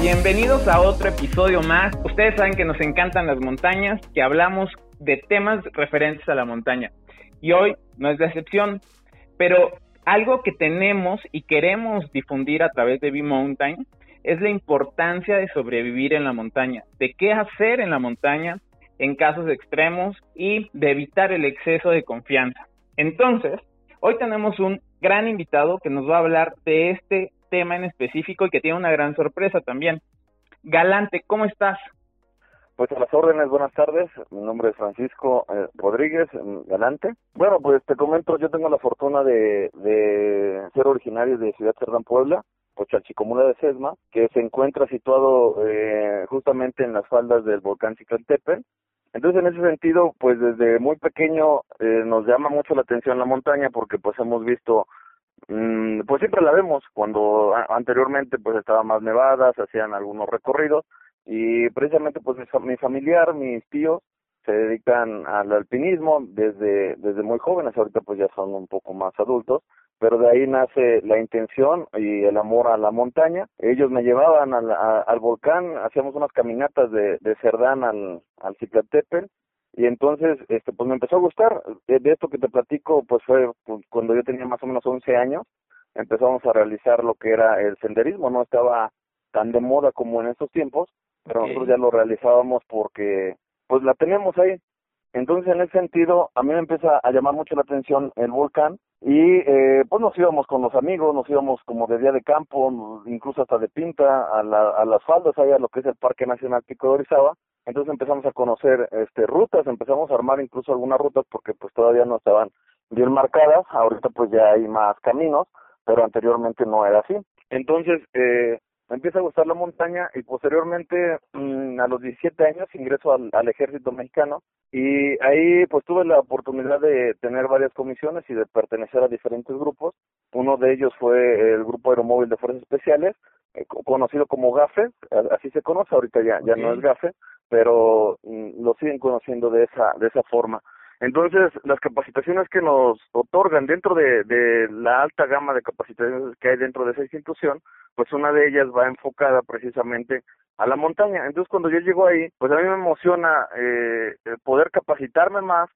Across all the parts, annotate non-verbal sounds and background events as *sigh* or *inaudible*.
Bienvenidos a otro episodio más. Ustedes saben que nos encantan las montañas, que hablamos de temas referentes a la montaña. Y hoy no es la excepción, pero algo que tenemos y queremos difundir a través de B-Mountain es la importancia de sobrevivir en la montaña, de qué hacer en la montaña en casos extremos y de evitar el exceso de confianza. Entonces, hoy tenemos un gran invitado que nos va a hablar de este tema en específico y que tiene una gran sorpresa también. Galante, ¿cómo estás? Pues a las órdenes, buenas tardes. Mi nombre es Francisco eh, Rodríguez mm, Galante. Bueno, pues te comento, yo tengo la fortuna de, ser originario de Ciudad Cerdán, Puebla, Chalchicomula de Sesma, que se encuentra situado eh, justamente en las faldas del volcán Ciclantepec. Entonces, en ese sentido, pues desde muy pequeño eh, nos llama mucho la atención la montaña porque pues hemos visto Mm, pues siempre la vemos cuando anteriormente pues estaba más nevada, se hacían algunos recorridos y precisamente pues mi familiar, mis tíos se dedican al alpinismo desde desde muy jóvenes, ahorita pues ya son un poco más adultos, pero de ahí nace la intención y el amor a la montaña. Ellos me llevaban al, al volcán, hacíamos unas caminatas de, Cerdán al, al y entonces este pues me empezó a gustar. De, esto que te platico pues fue pues, cuando yo tenía más o menos 11 años empezamos a realizar lo que era el senderismo no estaba tan de moda como en estos tiempos pero nosotros ya lo realizábamos porque pues la tenemos ahí entonces en ese sentido a mí me empieza a llamar mucho la atención el volcán y eh, pues nos íbamos con los amigos nos íbamos como de día de campo incluso hasta de pinta a, la, a las faldas allá a lo que es el Parque Nacional Pico de Orizaba entonces empezamos a conocer este rutas, empezamos a armar incluso algunas rutas porque pues todavía no estaban bien marcadas, ahorita pues ya hay más caminos, pero anteriormente no era así. Entonces, eh, me empieza a gustar la montaña y posteriormente mm, a los 17 años ingreso al, al, ejército mexicano y ahí pues tuve la oportunidad de tener varias comisiones y de pertenecer a diferentes grupos. Uno de ellos fue el Grupo Aeromóvil de Fuerzas Especiales, eh, conocido como GAFE, así se conoce, ahorita ya, ya no es GAFE, pero mm, lo siguen conociendo de esa, de esa forma. Entonces, las capacitaciones que nos otorgan dentro de, de la alta gama de capacitaciones que hay dentro de esa institución, pues una de ellas va enfocada precisamente a la montaña. Entonces, cuando yo llego ahí, pues a mí me emociona eh, poder capacitarme más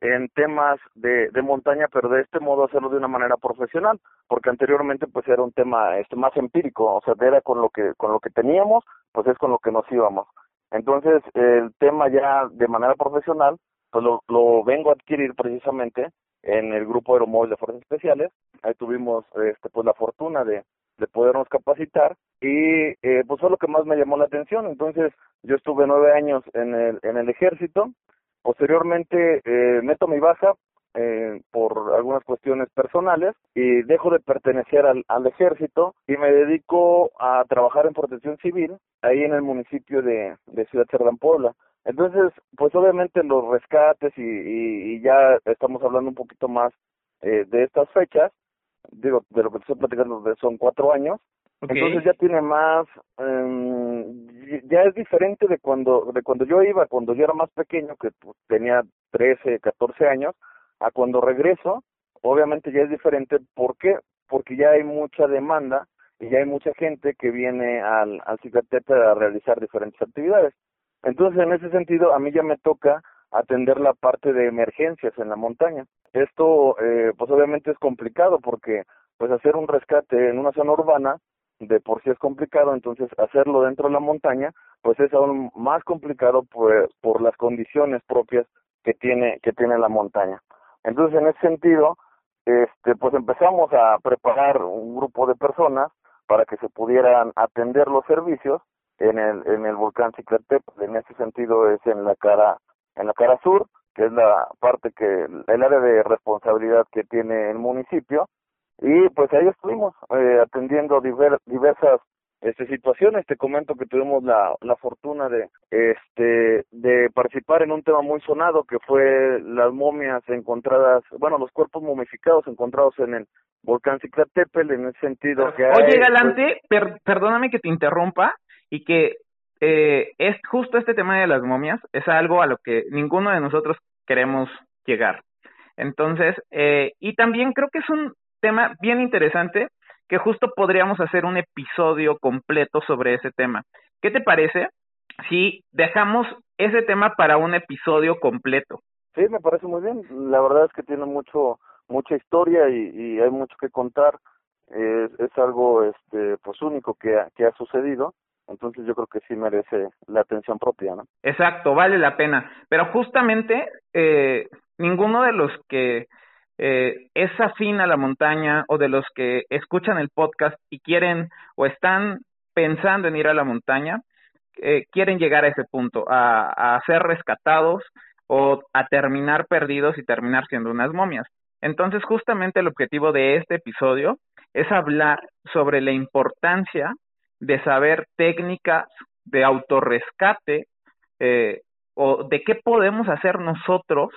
en temas de, de montaña, pero de este modo hacerlo de una manera profesional, porque anteriormente pues era un tema este más empírico, o sea, era con lo que con lo que teníamos, pues es con lo que nos íbamos. Entonces, el tema ya de manera profesional, pues lo, lo vengo a adquirir precisamente en el grupo Aeromóvil de Fuerzas Especiales. Ahí tuvimos este, pues la fortuna de, de podernos capacitar y eh, pues fue lo que más me llamó la atención. Entonces, yo estuve nueve años en el, en el ejército. Posteriormente, eh, meto mi baja eh, por algunas cuestiones personales y dejo de pertenecer al, al ejército y me dedico a trabajar en protección civil ahí en el municipio de, de Ciudad Cerdán, Puebla. Entonces, pues obviamente los rescates y, y, ya estamos hablando un poquito más eh, de estas fechas, digo, de lo que estoy platicando son cuatro años, entonces ya tiene más, eh, ya es diferente de cuando, de cuando yo iba, cuando yo era más pequeño, que pues, tenía 13, 14 años, a cuando regreso, obviamente ya es diferente. ¿Por qué? Porque ya hay mucha demanda y ya hay mucha gente que viene al, al a realizar diferentes actividades. Entonces, en ese sentido, a mí ya me toca atender la parte de emergencias en la montaña. Esto, eh, pues obviamente es complicado porque, pues hacer un rescate en una zona urbana, de por sí es complicado, entonces hacerlo dentro de la montaña, pues es aún más complicado por, por las condiciones propias que tiene, que tiene la montaña. Entonces, en ese sentido, este, pues empezamos a preparar un grupo de personas para que se pudieran atender los servicios en el, en el volcán Ciclatep. En ese sentido es en la cara, en la cara sur, que es la parte que, el área de responsabilidad que tiene el municipio. Y pues ahí estuvimos eh, atendiendo diversas este situaciones. Te comento que tuvimos la, la fortuna de este de participar en un tema muy sonado que fue las momias encontradas bueno los cuerpos momificados encontrados en el volcán Ciclatepel en ese sentido que oye Galante perdóname que te interrumpa y que eh, es justo este tema de las momias es algo a lo que ninguno de nosotros queremos llegar. Entonces eh, y también creo que es un tema bien interesante que justo podríamos hacer un episodio completo sobre ese tema. ¿Qué te parece si dejamos ese tema para un episodio completo? Sí, me parece muy bien. La verdad es que tiene mucho mucha historia y, y hay mucho que contar. Es, es algo este pues único que que ha sucedido entonces yo creo que sí merece la atención propia, ¿no? Exacto, vale la pena. Pero justamente eh, ninguno de los que eh, es afín a la montaña o de los que escuchan el podcast y quieren o están pensando en ir a la montaña, eh, quieren llegar a ese punto, a, a ser rescatados o a terminar perdidos y terminar siendo unas momias. Entonces, justamente el objetivo de este episodio es hablar sobre la importancia de saber técnicas de autorrescate eh, o de qué podemos hacer nosotros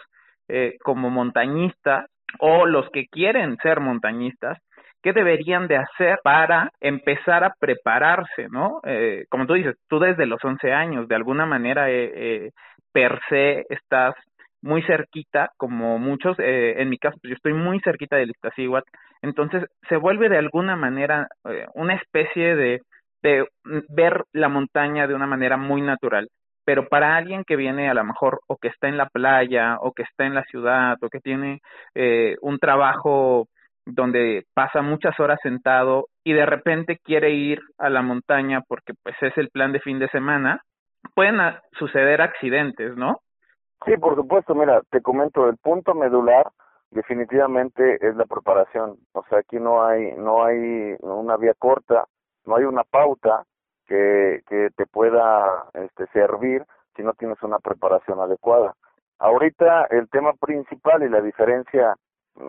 eh, como montañistas o los que quieren ser montañistas, qué deberían de hacer para empezar a prepararse, ¿no? Eh, como tú dices, tú desde los 11 años, de alguna manera, eh, eh, per se, estás muy cerquita, como muchos, eh, en mi caso, pues yo estoy muy cerquita del Iztaccíhuatl, entonces se vuelve de alguna manera eh, una especie de de ver la montaña de una manera muy natural. Pero para alguien que viene a lo mejor o que está en la playa o que está en la ciudad o que tiene eh, un trabajo donde pasa muchas horas sentado y de repente quiere ir a la montaña porque pues es el plan de fin de semana, pueden suceder accidentes, ¿no? Sí, por supuesto, mira, te comento, el punto medular definitivamente es la preparación, o sea, aquí no hay no hay una vía corta, no hay una pauta que, que te pueda este, servir si no tienes una preparación adecuada. Ahorita el tema principal y la diferencia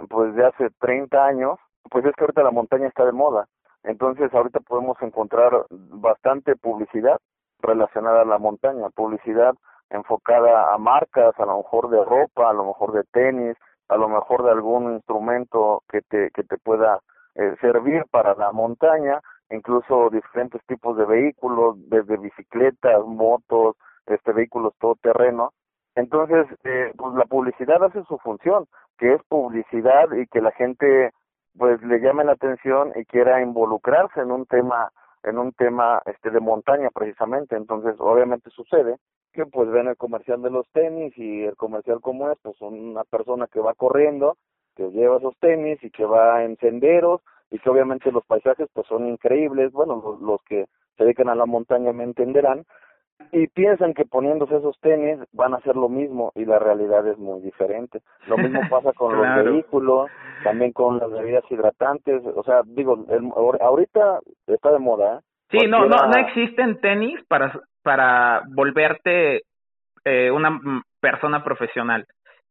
pues de hace 30 años, pues es que ahorita la montaña está de moda. Entonces ahorita podemos encontrar bastante publicidad relacionada a la montaña, publicidad enfocada a marcas, a lo mejor de ropa, a lo mejor de tenis, a lo mejor de algún instrumento que te que te pueda eh, servir para la montaña incluso diferentes tipos de vehículos, desde bicicletas, motos, este vehículos todoterreno. Entonces, eh, pues la publicidad hace su función, que es publicidad y que la gente pues le llame la atención y quiera involucrarse en un tema en un tema este de montaña precisamente entonces obviamente sucede que pues ven el comercial de los tenis y el comercial como es pues una persona que va corriendo que lleva esos tenis y que va en senderos y que obviamente los paisajes pues son increíbles, bueno, los, los que se dedican a la montaña me entenderán, y piensan que poniéndose esos tenis van a hacer lo mismo y la realidad es muy diferente. Lo mismo *laughs* pasa con los vehículos, también con las bebidas hidratantes, o sea, digo, el, ahorita está de moda. ¿eh? Sí, no, no, no existen tenis para para volverte eh, una persona profesional.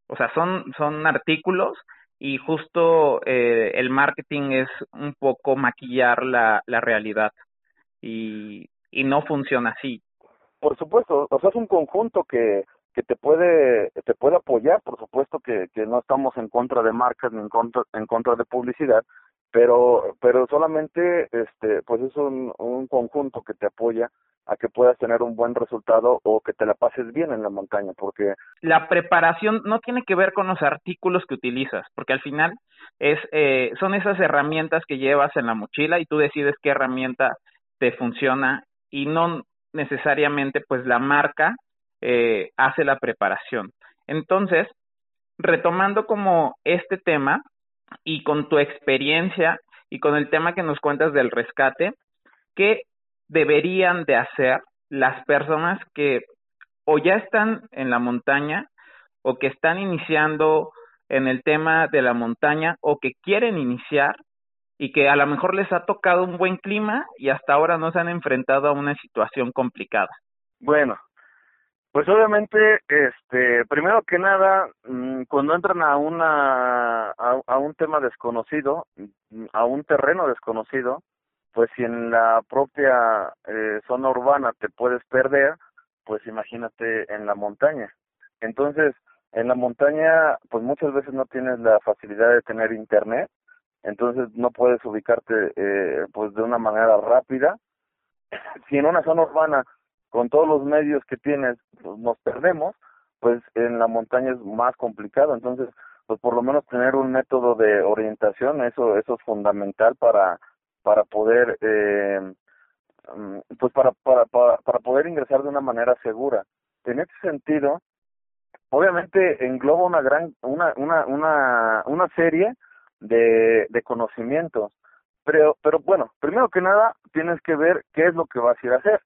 O sea, son son artículos y justo eh, el marketing es un poco maquillar la, la realidad y, y no funciona así. Por supuesto, o sea, es un conjunto que, que te puede te puede apoyar, por supuesto que, que no estamos en contra de marcas ni en contra, en contra de publicidad, pero pero solamente este pues es un, un conjunto que te apoya a que puedas tener un buen resultado o que te la pases bien en la montaña, porque la preparación no tiene que ver con los artículos que utilizas, porque al final es eh, son esas herramientas que llevas en la mochila y tú decides qué herramienta te funciona y no necesariamente pues la marca eh, hace la preparación. Entonces, retomando como este tema y con tu experiencia y con el tema que nos cuentas del rescate, ¿qué deberían de hacer las personas que o ya están en la montaña o que están iniciando en el tema de la montaña o que quieren iniciar y que a lo mejor les ha tocado un buen clima y hasta ahora no se han enfrentado a una situación complicada. Bueno, pues obviamente, este, primero que nada, mm, cuando entran a una, a, un tema desconocido, a un terreno desconocido, pues si en la propia eh, zona urbana te puedes perder, pues imagínate en la montaña. Entonces, en la montaña, pues muchas veces no tienes la facilidad de tener internet, entonces no puedes ubicarte eh, pues de una manera rápida. Si en una zona urbana, con todos los medios que tienes, pues nos perdemos, pues en la montaña es más complicado. Entonces, pues por lo menos tener un método de orientación, eso, eso es fundamental para para poder eh, mm, pues para, para, para, para poder ingresar de una manera segura. En ese sentido, obviamente engloba una gran una una una una serie de de conocimientos pero pero bueno primero que nada tienes que ver qué es lo que vas a ir a hacer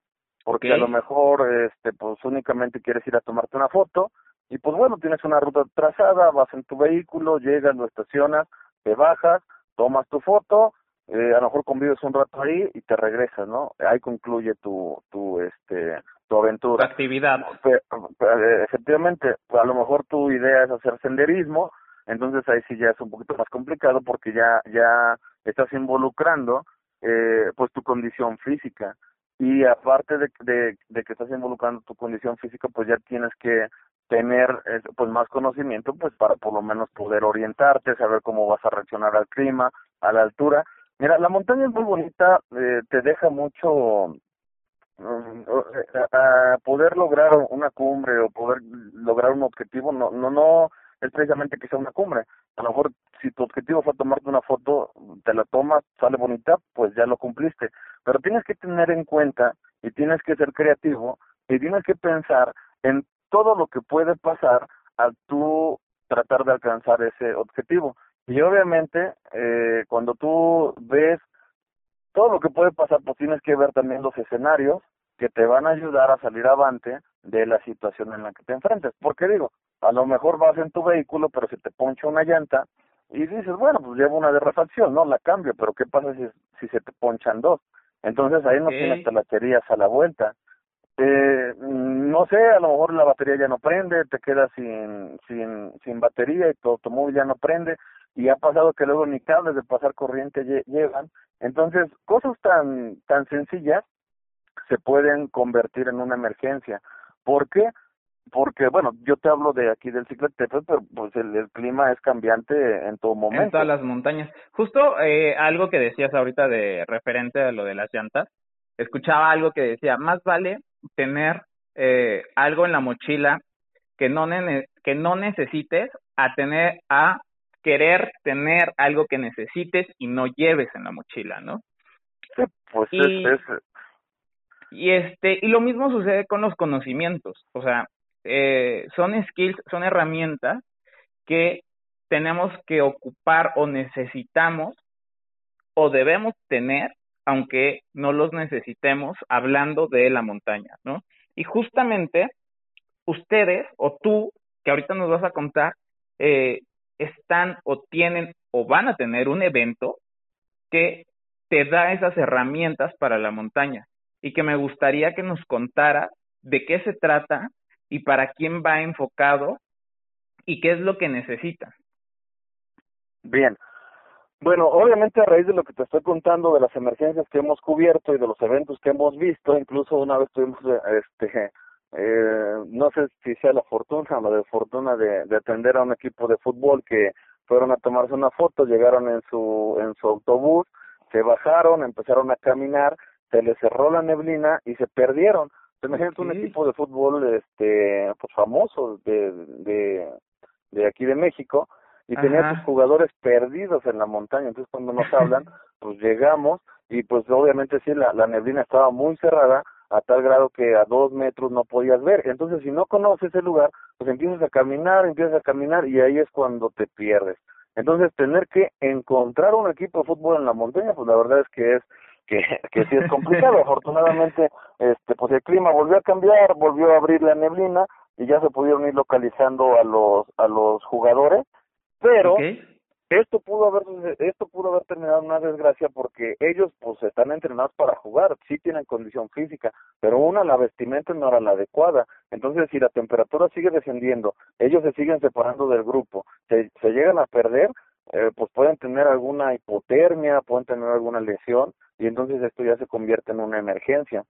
porque a lo mejor este pues únicamente quieres ir a tomarte una foto y pues bueno tienes una ruta trazada vas en tu vehículo llegas lo estacionas te bajas tomas tu foto eh, a lo mejor convives un rato ahí y te regresas no ahí concluye tu tu este tu aventura. actividad. Eh, efectivamente, a lo mejor tu idea es hacer senderismo, entonces ahí sí ya es un poquito más complicado porque ya ya estás involucrando eh, pues tu condición física y aparte de, de, de que estás involucrando tu condición física pues ya tienes que tener eh, pues más conocimiento pues para por lo menos poder orientarte saber cómo vas a reaccionar al clima a la altura. Mira la montaña es muy bonita eh, te deja mucho a poder lograr una cumbre o poder lograr un objetivo no no no es precisamente que sea una cumbre. A lo mejor si tu objetivo fue tomarte una foto te la tomas sale bonita pues ya lo cumpliste. Pero tienes que tener en cuenta y tienes que ser creativo y tienes que pensar en todo lo que puede pasar al tú tratar de alcanzar ese objetivo. Y obviamente eh, cuando tú ves todo lo que puede pasar, pues tienes que ver también los escenarios que te van a ayudar a salir avante de la situación en la que te enfrentes. Porque digo, a lo mejor vas en tu vehículo, pero se te poncha una llanta y dices, bueno, pues llevo una de refacción, ¿no? La cambio, pero ¿qué pasa si, si se te ponchan dos? Entonces ahí no tienes talacherías a la vuelta. Eh, no sé, a lo mejor la batería ya no prende, te quedas sin, sin, sin batería y tu automóvil ya no prende y ha pasado que luego ni cables de pasar corriente llevan. Entonces, cosas tan, tan sencillas se pueden convertir en una emergencia. ¿Por qué? Porque, bueno, yo te hablo de aquí del Cicletepec, pero pues el, clima es cambiante en todo momento. En todas las montañas. Justo eh, algo que decías ahorita de referente a lo de las llantas, escuchaba algo que decía, más vale tener eh, algo en la mochila que no, que no necesites a tener a querer tener algo que necesites y no lleves en la mochila, ¿no? Sí, pues es, Y este, y lo mismo sucede con los conocimientos, o sea, eh, son skills, son herramientas que tenemos que ocupar o necesitamos o debemos tener, aunque no los necesitemos, hablando de la montaña, ¿no? Y justamente ustedes o tú, que ahorita nos vas a contar, eh, están o tienen o van a tener un evento que te da esas herramientas para la montaña y que me gustaría que nos contara de qué se trata y para quién va enfocado y qué es lo que necesita. Bien. Bueno, obviamente a raíz de lo que te estoy contando de las emergencias que hemos cubierto y de los eventos que hemos visto, incluso una vez tuvimos este eh, no sé si sea la fortuna o la desfortuna de, de atender a un equipo de fútbol que fueron a tomarse una foto, llegaron en su en su autobús, se bajaron, empezaron a caminar, se les cerró la neblina y se perdieron. Imagínate un equipo de fútbol este pues famoso de de de aquí de México y tenía sus jugadores perdidos en la montaña. Entonces cuando nos hablan, *laughs* pues llegamos y pues obviamente sí la, la neblina estaba muy cerrada a tal grado que a dos metros no podías ver. Entonces, si no conoces el lugar, pues empiezas a caminar, empiezas a caminar y ahí es cuando te pierdes. Entonces, tener que encontrar un equipo de fútbol en la montaña, pues la verdad es que es que, que sí es complicado. *laughs* Afortunadamente, este, pues el clima volvió a cambiar, volvió a abrir la neblina y ya se pudieron ir localizando a los a los jugadores, pero esto pudo haber esto pudo haber terminado en una desgracia porque ellos pues están entrenados para jugar sí tienen condición física pero una la vestimenta no era la adecuada entonces si la temperatura sigue descendiendo ellos se siguen separando del grupo se, se llegan a perder eh, pues pueden tener alguna hipotermia pueden tener alguna lesión y entonces esto ya se convierte en una emergencia.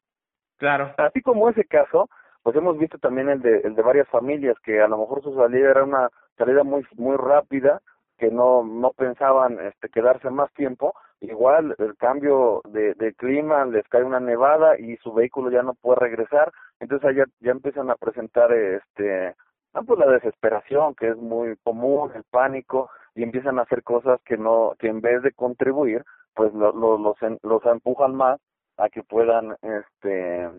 Claro. Así como ese caso pues hemos visto también el de el de varias familias que a lo mejor su salida era una salida muy muy rápida que no no pensaban este quedarse más tiempo. Igual el cambio de, de clima les cae una nevada y su vehículo ya no puede regresar. Entonces allá ya empiezan a presentar este ah, pues la desesperación que es muy común el pánico y empiezan a hacer cosas que no que en vez de contribuir pues lo, los, los empujan más a que puedan este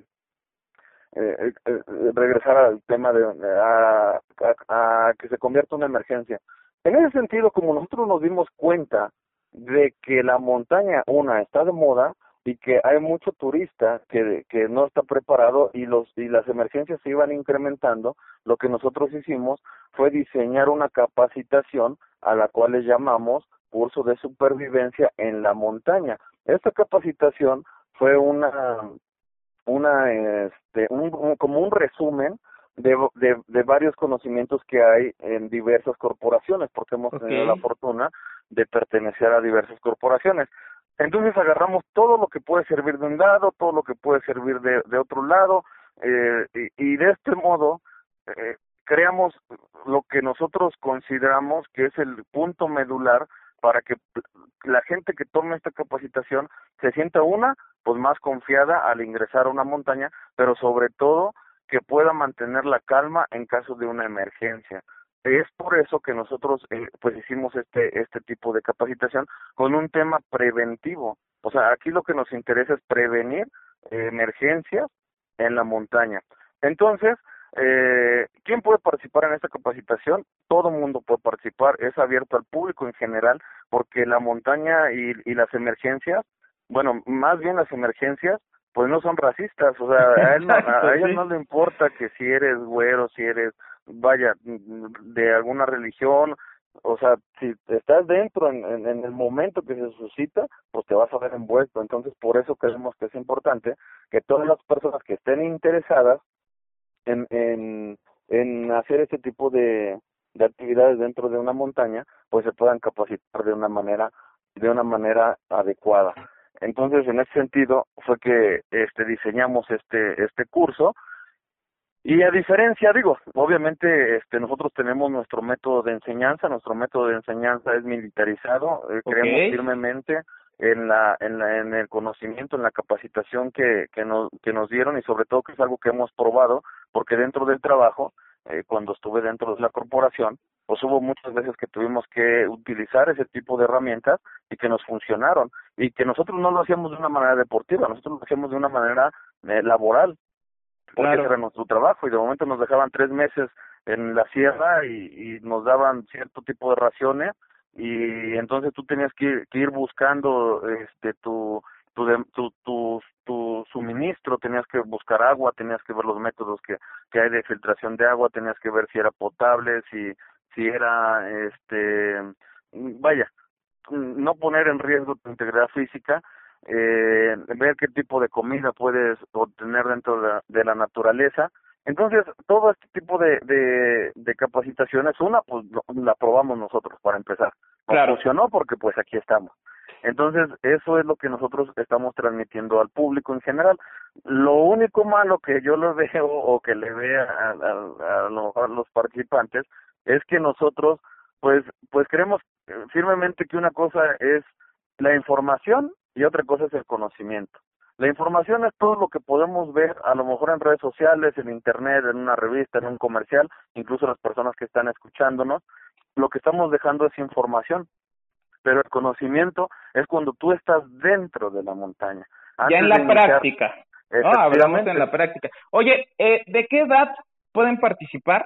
eh, eh, eh, regresar al tema de a, a, que se convierta en una emergencia. En ese sentido, como nosotros nos dimos cuenta de que la montaña, una, está de moda y que hay mucho turista que, que no está preparado y, los, y las emergencias se iban incrementando, lo que nosotros hicimos fue diseñar una capacitación a la cual le llamamos curso de supervivencia en la montaña. Esta capacitación fue una una este un, como un resumen de, de, varios conocimientos que hay en diversas corporaciones porque hemos tenido la fortuna de pertenecer a diversas corporaciones entonces agarramos todo lo que puede servir de un lado todo lo que puede servir de, otro lado eh, y, y, de este modo eh, creamos lo que nosotros consideramos que es el punto medular para que la gente que tome esta capacitación se sienta una, pues más confiada al ingresar a una montaña, pero sobre todo que pueda mantener la calma en caso de una emergencia. Es por eso que nosotros eh, pues hicimos este este tipo de capacitación con un tema preventivo. O sea, aquí lo que nos interesa es prevenir emergencias en la montaña. Entonces, eh, ¿Quién puede participar en esta capacitación? Todo mundo puede participar, es abierto al público en general, porque la montaña y, y las emergencias, bueno, más bien las emergencias, pues no son racistas, o sea, a, él *laughs* a, ellos no le importa que si eres güero, si eres, vaya, de alguna religión, o sea, si estás dentro en, en, el momento que se suscita, pues te vas a ver envuelto. Entonces, por eso creemos que es importante que todas las personas que estén interesadas en, en, en hacer este tipo de, de actividades dentro de una montaña, pues se puedan capacitar de una manera, de una manera adecuada. Entonces, en ese sentido, fue que este diseñamos este, este curso, y a diferencia, digo, obviamente este nosotros tenemos nuestro método de enseñanza, nuestro método de enseñanza es militarizado, eh, creemos firmemente en la, en la en el conocimiento, en la capacitación que que nos que nos dieron y sobre todo que es algo que hemos probado porque dentro del trabajo, eh, cuando estuve dentro de la corporación, pues hubo muchas veces que tuvimos que utilizar ese tipo de herramientas y que nos funcionaron y que nosotros no lo hacíamos de una manera deportiva, nosotros lo hacíamos de una manera eh, laboral, porque era nuestro trabajo y de momento nos dejaban tres meses en la sierra y, y nos daban cierto tipo de raciones y entonces tú tenías que, que ir buscando este tu tu, tu, tu, tu suministro, tenías que buscar agua, tenías que ver los métodos que, que hay de filtración de agua, tenías que ver si era potable, si, si era, este, vaya, no poner en riesgo tu integridad física, eh, ver qué tipo de comida puedes obtener dentro de, de la naturaleza. Entonces, todo este tipo de, de, de capacitaciones, una, pues la probamos nosotros para empezar. claro. funcionó porque pues aquí estamos. Entonces, eso es lo que nosotros estamos transmitiendo al público en general. Lo único malo que yo lo veo o que le vea a, a, a, los participantes es que nosotros, pues, pues creemos firmemente que una cosa es la información y otra cosa es el conocimiento. La información es todo lo que podemos ver, a lo mejor en redes sociales, en internet, en una revista, en un comercial, incluso las personas que están escuchándonos. Lo que estamos dejando es información pero el conocimiento es cuando tú estás dentro de la montaña. ya en la práctica. No, hablamos en la práctica. Oye, eh, ¿de qué edad pueden participar?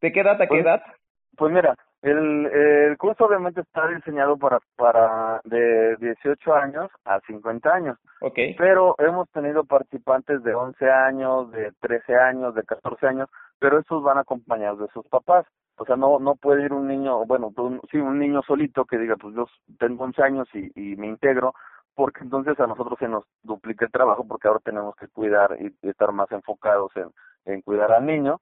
¿De qué edad a qué pues, edad? Pues mira, el, el curso obviamente está diseñado para para de 18 años a 50 años. Okay. Pero hemos tenido participantes de 11 años, de 13 años, de 14 años, pero estos van acompañados de sus papás. O sea, no no puede ir un niño, bueno, un, sí, un niño solito que diga, pues yo tengo 11 años y, y me integro, porque entonces a nosotros se nos duplica el trabajo porque ahora tenemos que cuidar y, estar más enfocados en, en cuidar al niño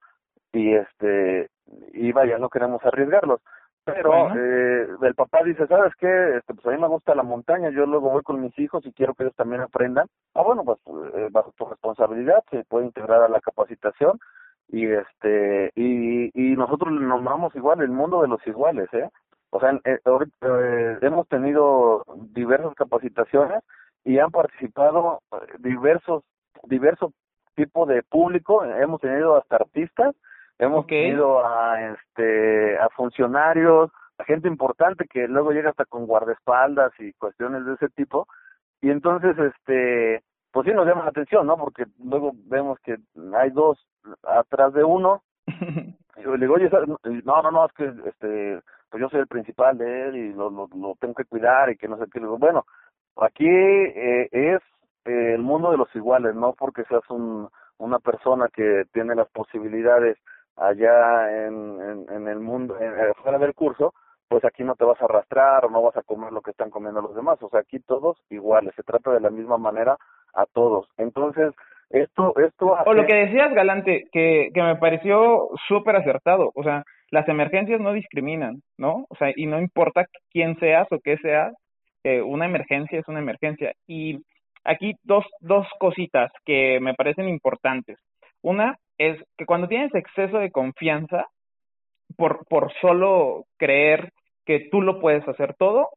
y este y vaya, no queremos arriesgarlos. Pero eh, el papá dice, ¿sabes qué? Este, pues a mí me gusta la montaña, yo luego voy con mis hijos y quiero que ellos también aprendan. Ah, bueno, pues eh, bajo tu responsabilidad se puede integrar a la capacitación y este y, y nosotros nos vamos igual el mundo de los iguales eh o sea eh, eh, hemos tenido diversas capacitaciones y han participado eh, diversos diversos tipos de público hemos tenido hasta artistas hemos okay. tenido a este a funcionarios gente importante que luego llega hasta con guardaespaldas y cuestiones de ese tipo. Y entonces, este, pues sí nos llama la atención, ¿no? Porque luego vemos que hay dos atrás de uno. *laughs* y le digo, oye, no, no, no, es que, este, pues yo soy el principal de él y lo, lo, lo tengo que cuidar y que no sé qué. Le digo, bueno, aquí eh, es eh, el mundo de los iguales, no porque seas un, una persona que tiene las posibilidades allá en, en, el mundo, en, fuera del curso, pues aquí no te vas a arrastrar o no vas a comer lo que están comiendo los demás. O sea, aquí todos iguales, se trata de la misma manera a todos. Entonces, esto, esto O lo que decías, Galante, que, que me pareció súper acertado. O sea, las emergencias no discriminan, ¿no? O sea, y no importa quién seas o qué seas, eh, una emergencia es una emergencia. Y aquí dos, dos cositas que me parecen importantes. Una es que cuando tienes exceso de confianza, por, por solo creer que tú lo puedes hacer todo,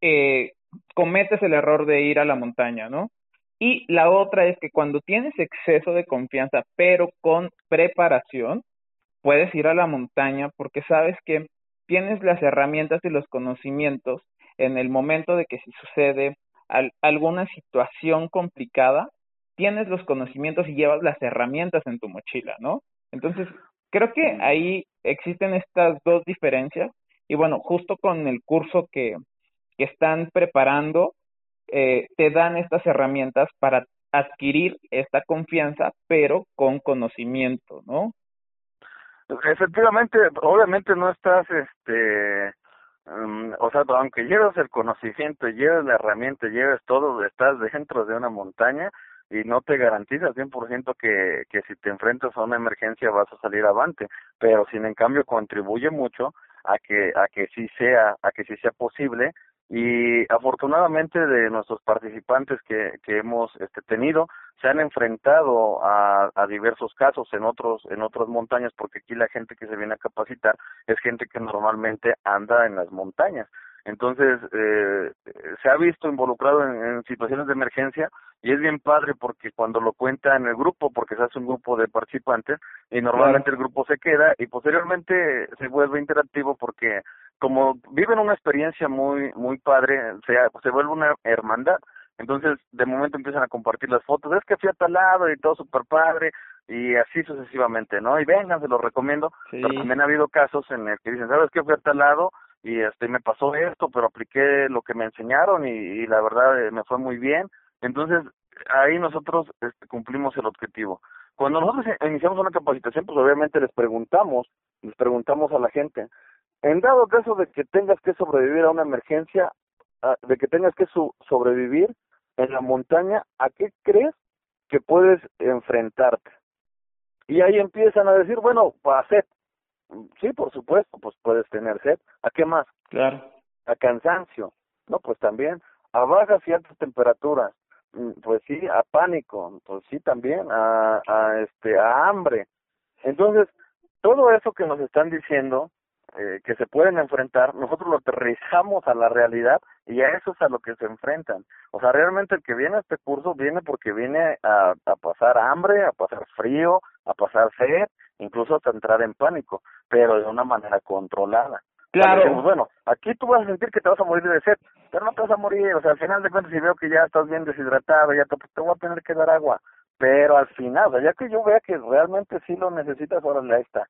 eh, cometes el error de ir a la montaña, ¿no? Y la otra es que cuando tienes exceso de confianza, pero con preparación, puedes ir a la montaña porque sabes que tienes las herramientas y los conocimientos en el momento de que si sucede alguna situación complicada, tienes los conocimientos y llevas las herramientas en tu mochila, ¿no? Entonces, creo que ahí existen estas dos diferencias y bueno, justo con el curso que, que están preparando, eh, te dan estas herramientas para adquirir esta confianza, pero con conocimiento, ¿no? Efectivamente, obviamente no estás, este, um, o sea, aunque lleves el conocimiento, lleves la herramienta, lleves todo, estás dentro de una montaña y no te garantiza 100% que, que si te enfrentas a una emergencia vas a salir avante, pero sin en cambio contribuye mucho a que, a que sí sea, a que sí sea posible. Y afortunadamente de nuestros participantes que, que hemos este, tenido se han enfrentado a, a diversos casos en otros en otras montañas porque aquí la gente que se viene a capacitar es gente que normalmente anda en las montañas entonces eh, se ha visto involucrado en, en situaciones de emergencia y es bien padre porque cuando lo cuenta en el grupo, porque se hace un grupo de participantes y normalmente el grupo se queda y posteriormente se vuelve interactivo porque como viven una experiencia muy muy padre, se, se vuelve una hermandad. Entonces, de momento empiezan a compartir las fotos, es que fui a tal lado y todo súper padre, y así sucesivamente, ¿no? Y vengan, se los recomiendo, pero también ha habido casos en el que dicen, ¿sabes qué? Fui a tal lado y este me pasó esto, pero apliqué lo que me enseñaron y, la verdad eh, me fue muy bien, entonces, ahí nosotros este, cumplimos el objetivo. Cuando nosotros iniciamos una capacitación, pues obviamente les preguntamos, les preguntamos a la gente, en dado caso de que tengas que sobrevivir a una emergencia, ah, de que tengas que sobrevivir en la montaña, ¿a qué crees que puedes enfrentarte? Y ahí empiezan a decir, bueno, a sed. Sí, por supuesto, pues puedes tener sed. ¿A qué más? Claro. A cansancio. No, pues también. A bajas y altas temperaturas. Mm, pues sí, a pánico, pues sí también, a, a este, a hambre. Entonces, todo eso que nos están diciendo, eh, que se pueden enfrentar, nosotros lo aterrizamos a la realidad y a eso es a lo que se enfrentan. O sea, realmente el que viene a este curso viene porque viene a, a pasar hambre, a pasar frío, a pasar sed, incluso hasta entrar en pánico, pero de una manera controlada. Claro. bueno, aquí tú vas a sentir que te vas a morir de sed, pero no te vas a morir, o sea, al final de cuentas si veo que ya estás bien deshidratado, ya te, pues, te voy a tener que dar agua, pero al final, o sea, ya que yo vea que realmente sí lo necesitas, ahora ya está,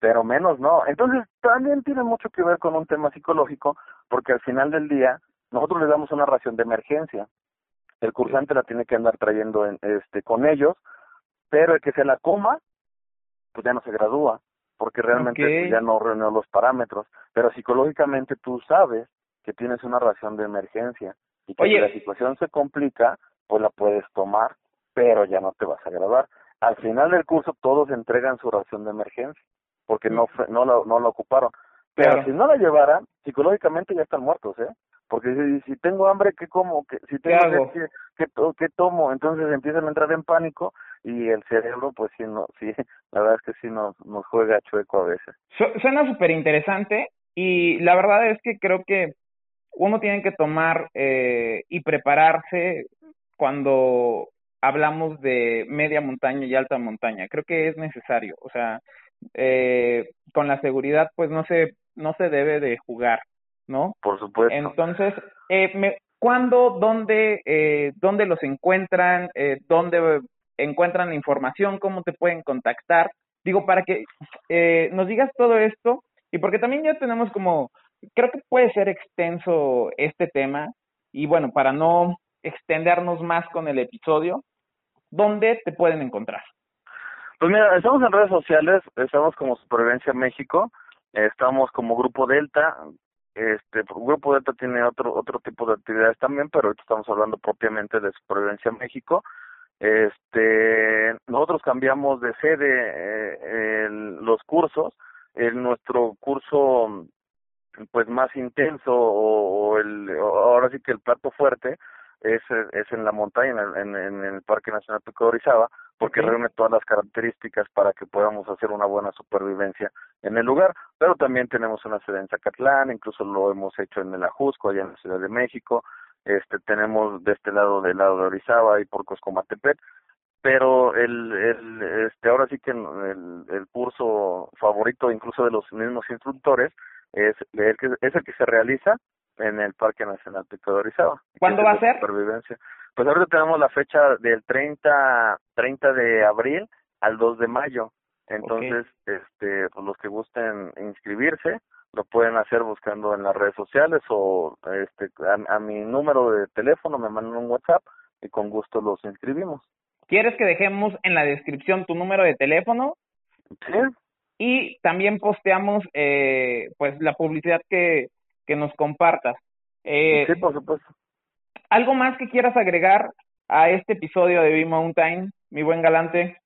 pero menos no. Entonces, también tiene mucho que ver con un tema psicológico, porque al final del día, nosotros les damos una ración de emergencia, el cursante la tiene que andar trayendo en, este con ellos, pero el que se la coma, pues ya no se gradúa porque realmente ya no reunió los parámetros, pero psicológicamente tú sabes que tienes una ración de emergencia y que si la situación se complica, pues la puedes tomar, pero ya no te vas a grabar. Al final del curso todos entregan su ración de emergencia, porque no no la, no la ocuparon. Pero si no la llevaran, psicológicamente ya están muertos, ¿eh? Porque si, si tengo hambre, ¿qué como? ¿Qué, si tengo ¿Qué, ¿qué, ¿qué, tomo? Entonces empiezan a entrar en pánico y el cerebro, pues sí, no, sí, *laughs* la verdad es que sí nos, nos juega chueco a veces. suena súper interesante y la verdad es que creo que uno tiene que tomar eh, y prepararse cuando hablamos de media montaña y alta montaña. Creo que es necesario, o sea, eh, con la seguridad, pues no se no se debe de jugar, ¿no? Por supuesto. Entonces, eh, me, ¿cuándo, dónde, eh, dónde los encuentran, eh, dónde encuentran la información, cómo te pueden contactar? Digo, para que eh, nos digas todo esto y porque también ya tenemos como, creo que puede ser extenso este tema y bueno, para no extendernos más con el episodio, ¿dónde te pueden encontrar? Pues mira, estamos en redes sociales, estamos como Supervivencia México, estamos como Grupo Delta, este Grupo Delta tiene otro otro tipo de actividades también, pero ahorita estamos hablando propiamente de Supervivencia México. Este, nosotros cambiamos de sede eh, los cursos, en nuestro curso pues más intenso o, el ahora sí que el plato fuerte es, es en la montaña, en, en, el Parque Nacional Pico de Orizaba, porque reúne todas las características para que podamos hacer una buena supervivencia en el lugar. Pero también tenemos una sede en Zacatlán, incluso lo hemos hecho en el Ajusco, allá en la Ciudad de México. Este, tenemos de este lado, del lado de Orizaba y por Coscomatepet. Pero el, el, este, ahora sí que el, el curso favorito incluso de los mismos instructores es el que, es el que se realiza en el Parque Nacional Pico de Orizaba. ¿Cuándo va a ser? Supervivencia. Pues ahorita tenemos la fecha del 30, 30 de abril al 2 de mayo. Entonces, este, pues los que gusten inscribirse, lo pueden hacer buscando en las redes sociales o este a, mi número de teléfono me mandan un WhatsApp y con gusto los inscribimos. ¿Quieres que dejemos en la descripción tu número de teléfono? Sí. Y también posteamos eh, pues la publicidad que, que nos compartas. Eh, sí, por supuesto. ¿Algo más que quieras agregar a este episodio de B-Mountain, mi buen galante?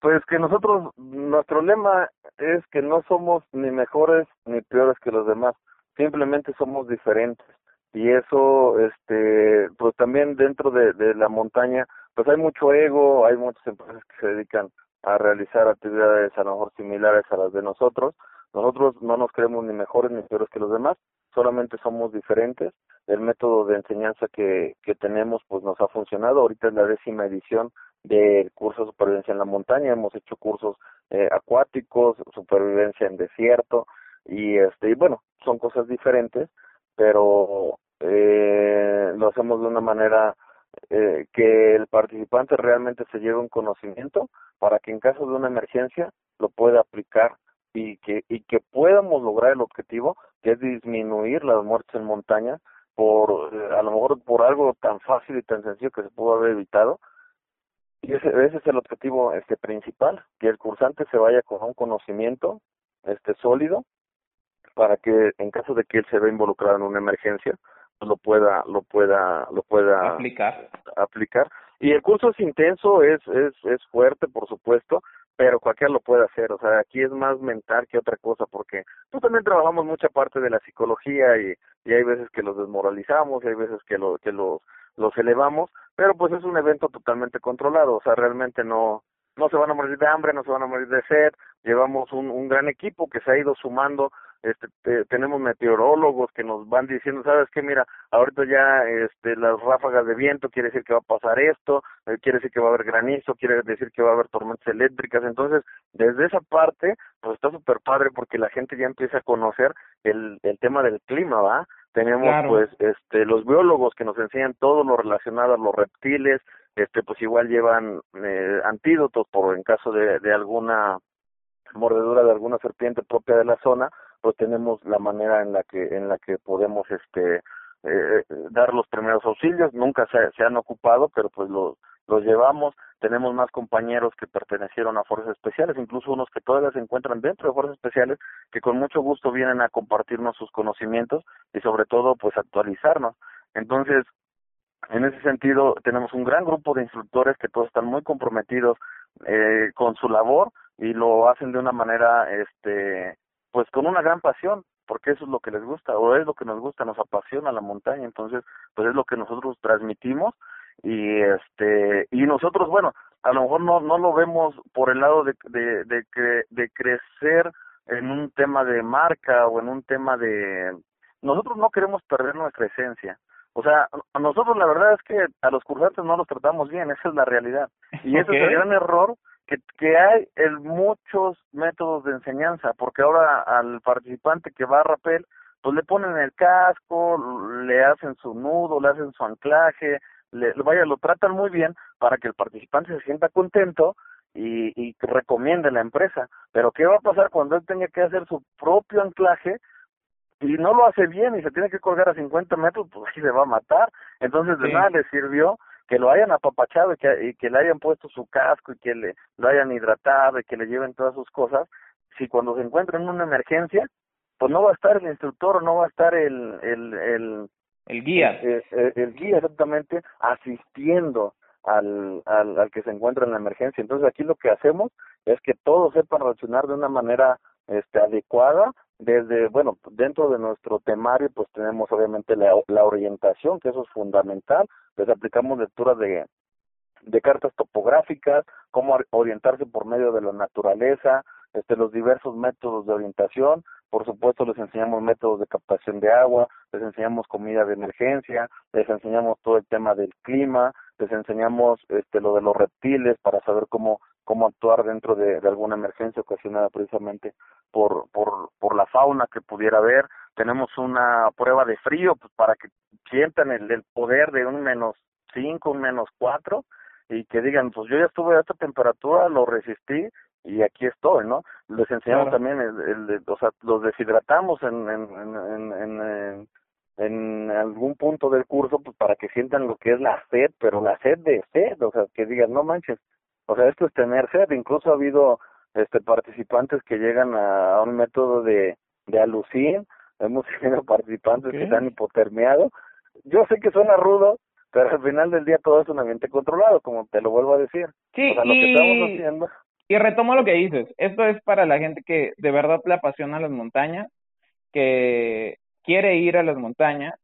Pues que nosotros, nuestro lema es que no somos ni mejores ni peores que los demás, simplemente somos diferentes. Y eso, este, pues también dentro de, de la montaña, pues hay mucho ego, hay muchas empresas que se dedican a realizar actividades a lo mejor similares a las de nosotros. Nosotros no nos creemos ni mejores ni peores que los demás, solamente somos diferentes. El método de enseñanza que, que tenemos pues nos ha funcionado. Ahorita es la décima edición del curso de supervivencia en la montaña. Hemos hecho cursos eh, acuáticos, supervivencia en desierto y este y bueno, son cosas diferentes, pero eh, lo hacemos de una manera eh, que el participante realmente se lleve un conocimiento para que en caso de una emergencia lo pueda aplicar y que y que podamos lograr el objetivo que es disminuir las muertes en montaña por eh, a lo mejor por algo tan fácil y tan sencillo que se pudo haber evitado. Y ese, ese es el objetivo este principal que el cursante se vaya con un conocimiento este sólido para que en caso de que él se vea involucrado en una emergencia lo pueda lo pueda lo pueda aplicar. aplicar. Y el curso es intenso es es es fuerte por supuesto pero cualquiera lo puede hacer, o sea, aquí es más mental que otra cosa, porque tú también trabajamos mucha parte de la psicología y, y hay veces que los desmoralizamos, y hay veces que, lo, que los, los elevamos, pero pues es un evento totalmente controlado, o sea, realmente no, no se van a morir de hambre, no se van a morir de sed, llevamos un, un gran equipo que se ha ido sumando. Este tenemos meteorólogos que nos van diciendo sabes qué mira ahorita ya este las ráfagas de viento quiere decir que va a pasar esto eh, quiere decir que va a haber granizo quiere decir que va a haber tormentas eléctricas. Entonces desde esa parte pues está súper padre porque la gente ya empieza a conocer el el tema del clima va tenemos pues este los biólogos que nos enseñan todo lo relacionado a los reptiles este pues igual llevan eh, antídotos por en caso de, de alguna mordedura de alguna serpiente propia de la zona pues tenemos la manera en la que en la que podemos este eh, dar los primeros auxilios nunca se, se han ocupado pero pues los los llevamos. Tenemos más compañeros que pertenecieron a fuerzas especiales incluso unos que todavía se encuentran dentro de fuerzas especiales que con mucho gusto vienen a compartirnos sus conocimientos y sobre todo pues actualizarnos. Entonces en ese sentido tenemos un gran grupo de instructores que todos están muy comprometidos eh, con su labor y lo hacen de una manera este pues con una gran pasión, porque eso es lo que les gusta, o es lo que nos gusta, nos apasiona la montaña, entonces, pues es lo que nosotros transmitimos, y este, y nosotros, bueno, a lo mejor no, no lo vemos por el lado de, de, de, de crecer en un tema de marca o en un tema de, nosotros no queremos perder nuestra esencia, o sea, a nosotros la verdad es que a los cursantes no los tratamos bien, esa es la realidad. Y ese es el gran error que, que hay el, muchos métodos de enseñanza, porque ahora al participante que va a rapel, pues le ponen el casco, le hacen su nudo, le hacen su anclaje, le, vaya, lo tratan muy bien para que el participante se sienta contento y, y recomiende la empresa. Pero ¿qué va a pasar cuando él tenga que hacer su propio anclaje y no lo hace bien y se tiene que colgar a 50 metros, pues *laughs* ahí se va a matar. Entonces de nada le sirvió que lo hayan apapachado y que, y que le hayan puesto su casco y que le, lo hayan hidratado y que le lleven todas sus cosas, si cuando se encuentra en una emergencia, pues no va a estar el instructor, no va a estar el, el, el, el guía. El, el, guía exactamente asistiendo al, al, al que se encuentra en la emergencia. Entonces aquí lo que hacemos es que todos sepan reaccionar de una manera este, adecuada desde, bueno, dentro de nuestro temario, pues tenemos obviamente la, la orientación, que eso es fundamental, les aplicamos lecturas de, de cartas topográficas, cómo orientarse por medio de la naturaleza, este, los diversos métodos de orientación, por supuesto les enseñamos métodos de captación de agua, les enseñamos comida de emergencia, les enseñamos todo el tema del clima, les enseñamos este, lo de los reptiles para saber cómo cómo actuar dentro de, alguna emergencia ocasionada precisamente por, por, por la fauna que pudiera haber. Tenemos una prueba de frío pues, para que sientan el, el poder de un menos 5, un menos 4 y que digan, pues yo ya estuve a esta temperatura, lo resistí y aquí estoy, ¿no? Les enseñamos también, el, el, o sea, los deshidratamos en, en, en, en, en algún punto del curso pues para que sientan lo que es la sed, pero la sed de sed, o sea, que digan, no manches, o sea, esto es tener sed. Incluso ha habido este participantes que llegan a, un método de, de alucin. Hemos *laughs* tenido participantes que están hipotermiados. Yo sé que suena rudo, pero al final del día todo es un ambiente controlado, como te lo vuelvo a decir. Sí, lo y... que estamos haciendo. Y retomo lo que dices. Esto es para la gente que de verdad le apasiona las montañas, que quiere ir a las montañas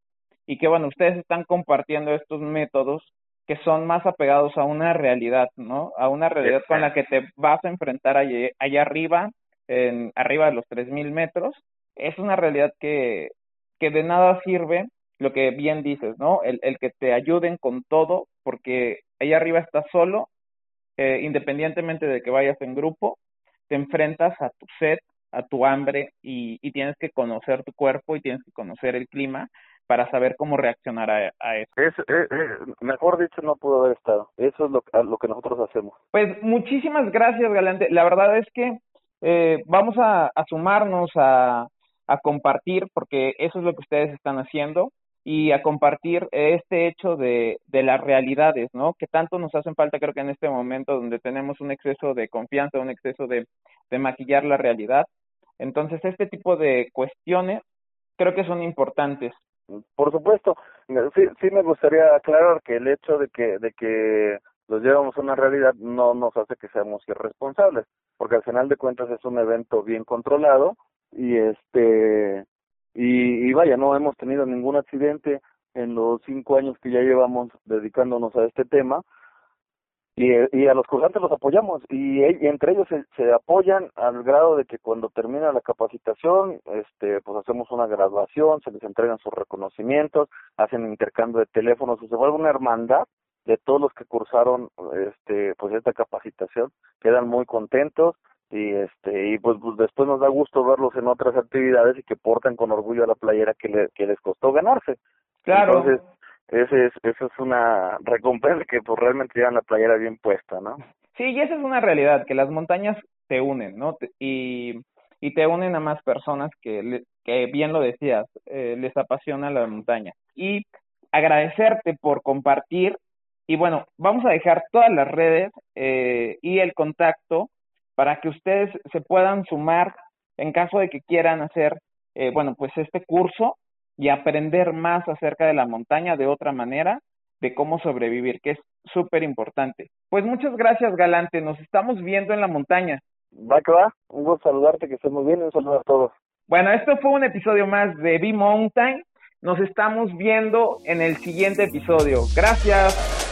y que, bueno, ustedes están compartiendo estos métodos que son más apegados a una realidad, ¿no? A una realidad con la que te vas a enfrentar allá, allá arriba, en, arriba de los 3.000 metros. Es una realidad que, que de nada sirve lo que bien dices, ¿no? El, el que te ayuden con todo, porque allá arriba estás solo, eh, independientemente de que vayas en grupo, te enfrentas a tu sed, a tu hambre y, y tienes que conocer tu cuerpo y tienes que conocer el clima para saber cómo reaccionar a, a eso. Es, mejor dicho, no pudo haber estado. Eso es lo, lo que nosotros hacemos. Pues muchísimas gracias, Galante. La verdad es que eh, vamos a, a sumarnos a, a compartir, porque eso es lo que ustedes están haciendo, y a compartir este hecho de, de las realidades, ¿no? Que tanto nos hacen falta, creo que en este momento donde tenemos un exceso de confianza, un exceso de, de maquillar la realidad. Entonces, este tipo de cuestiones creo que son importantes. Por supuesto, sí, sí me gustaría aclarar que el hecho de que, de que los llevamos a una realidad no nos hace que seamos irresponsables, porque al final de cuentas es un evento bien controlado y este y, y vaya, no hemos tenido ningún accidente en los cinco años que ya llevamos dedicándonos a este tema y, y a los cursantes los apoyamos y, entre ellos se, se, apoyan al grado de que cuando termina la capacitación este pues hacemos una graduación se les entregan sus reconocimientos hacen intercambio de teléfonos se vuelve una hermandad de todos los que cursaron este pues esta capacitación quedan muy contentos y este y pues, pues después nos da gusto verlos en otras actividades y que portan con orgullo a la playera que, le, que les costó ganarse. Claro. Entonces ese es, eso es una recompensa que pues realmente llevan la playera bien puesta, ¿no? Sí, y esa es una realidad, que las montañas te unen, ¿no? Y, y te unen a más personas que, que bien lo decías, eh, les apasiona la montaña. Y agradecerte por compartir. Y bueno, vamos a dejar todas las redes eh, y el contacto para que ustedes se puedan sumar en caso de que quieran hacer, eh, bueno, pues este curso y aprender más acerca de la montaña de otra manera, de cómo sobrevivir, que es súper importante. Pues muchas gracias, Galante. Nos estamos viendo en la montaña. Va que va. Un gusto saludarte, que estés muy bien. Un saludo a todos. Bueno, esto fue un episodio más de B-Mountain. Nos estamos viendo en el siguiente episodio. Gracias.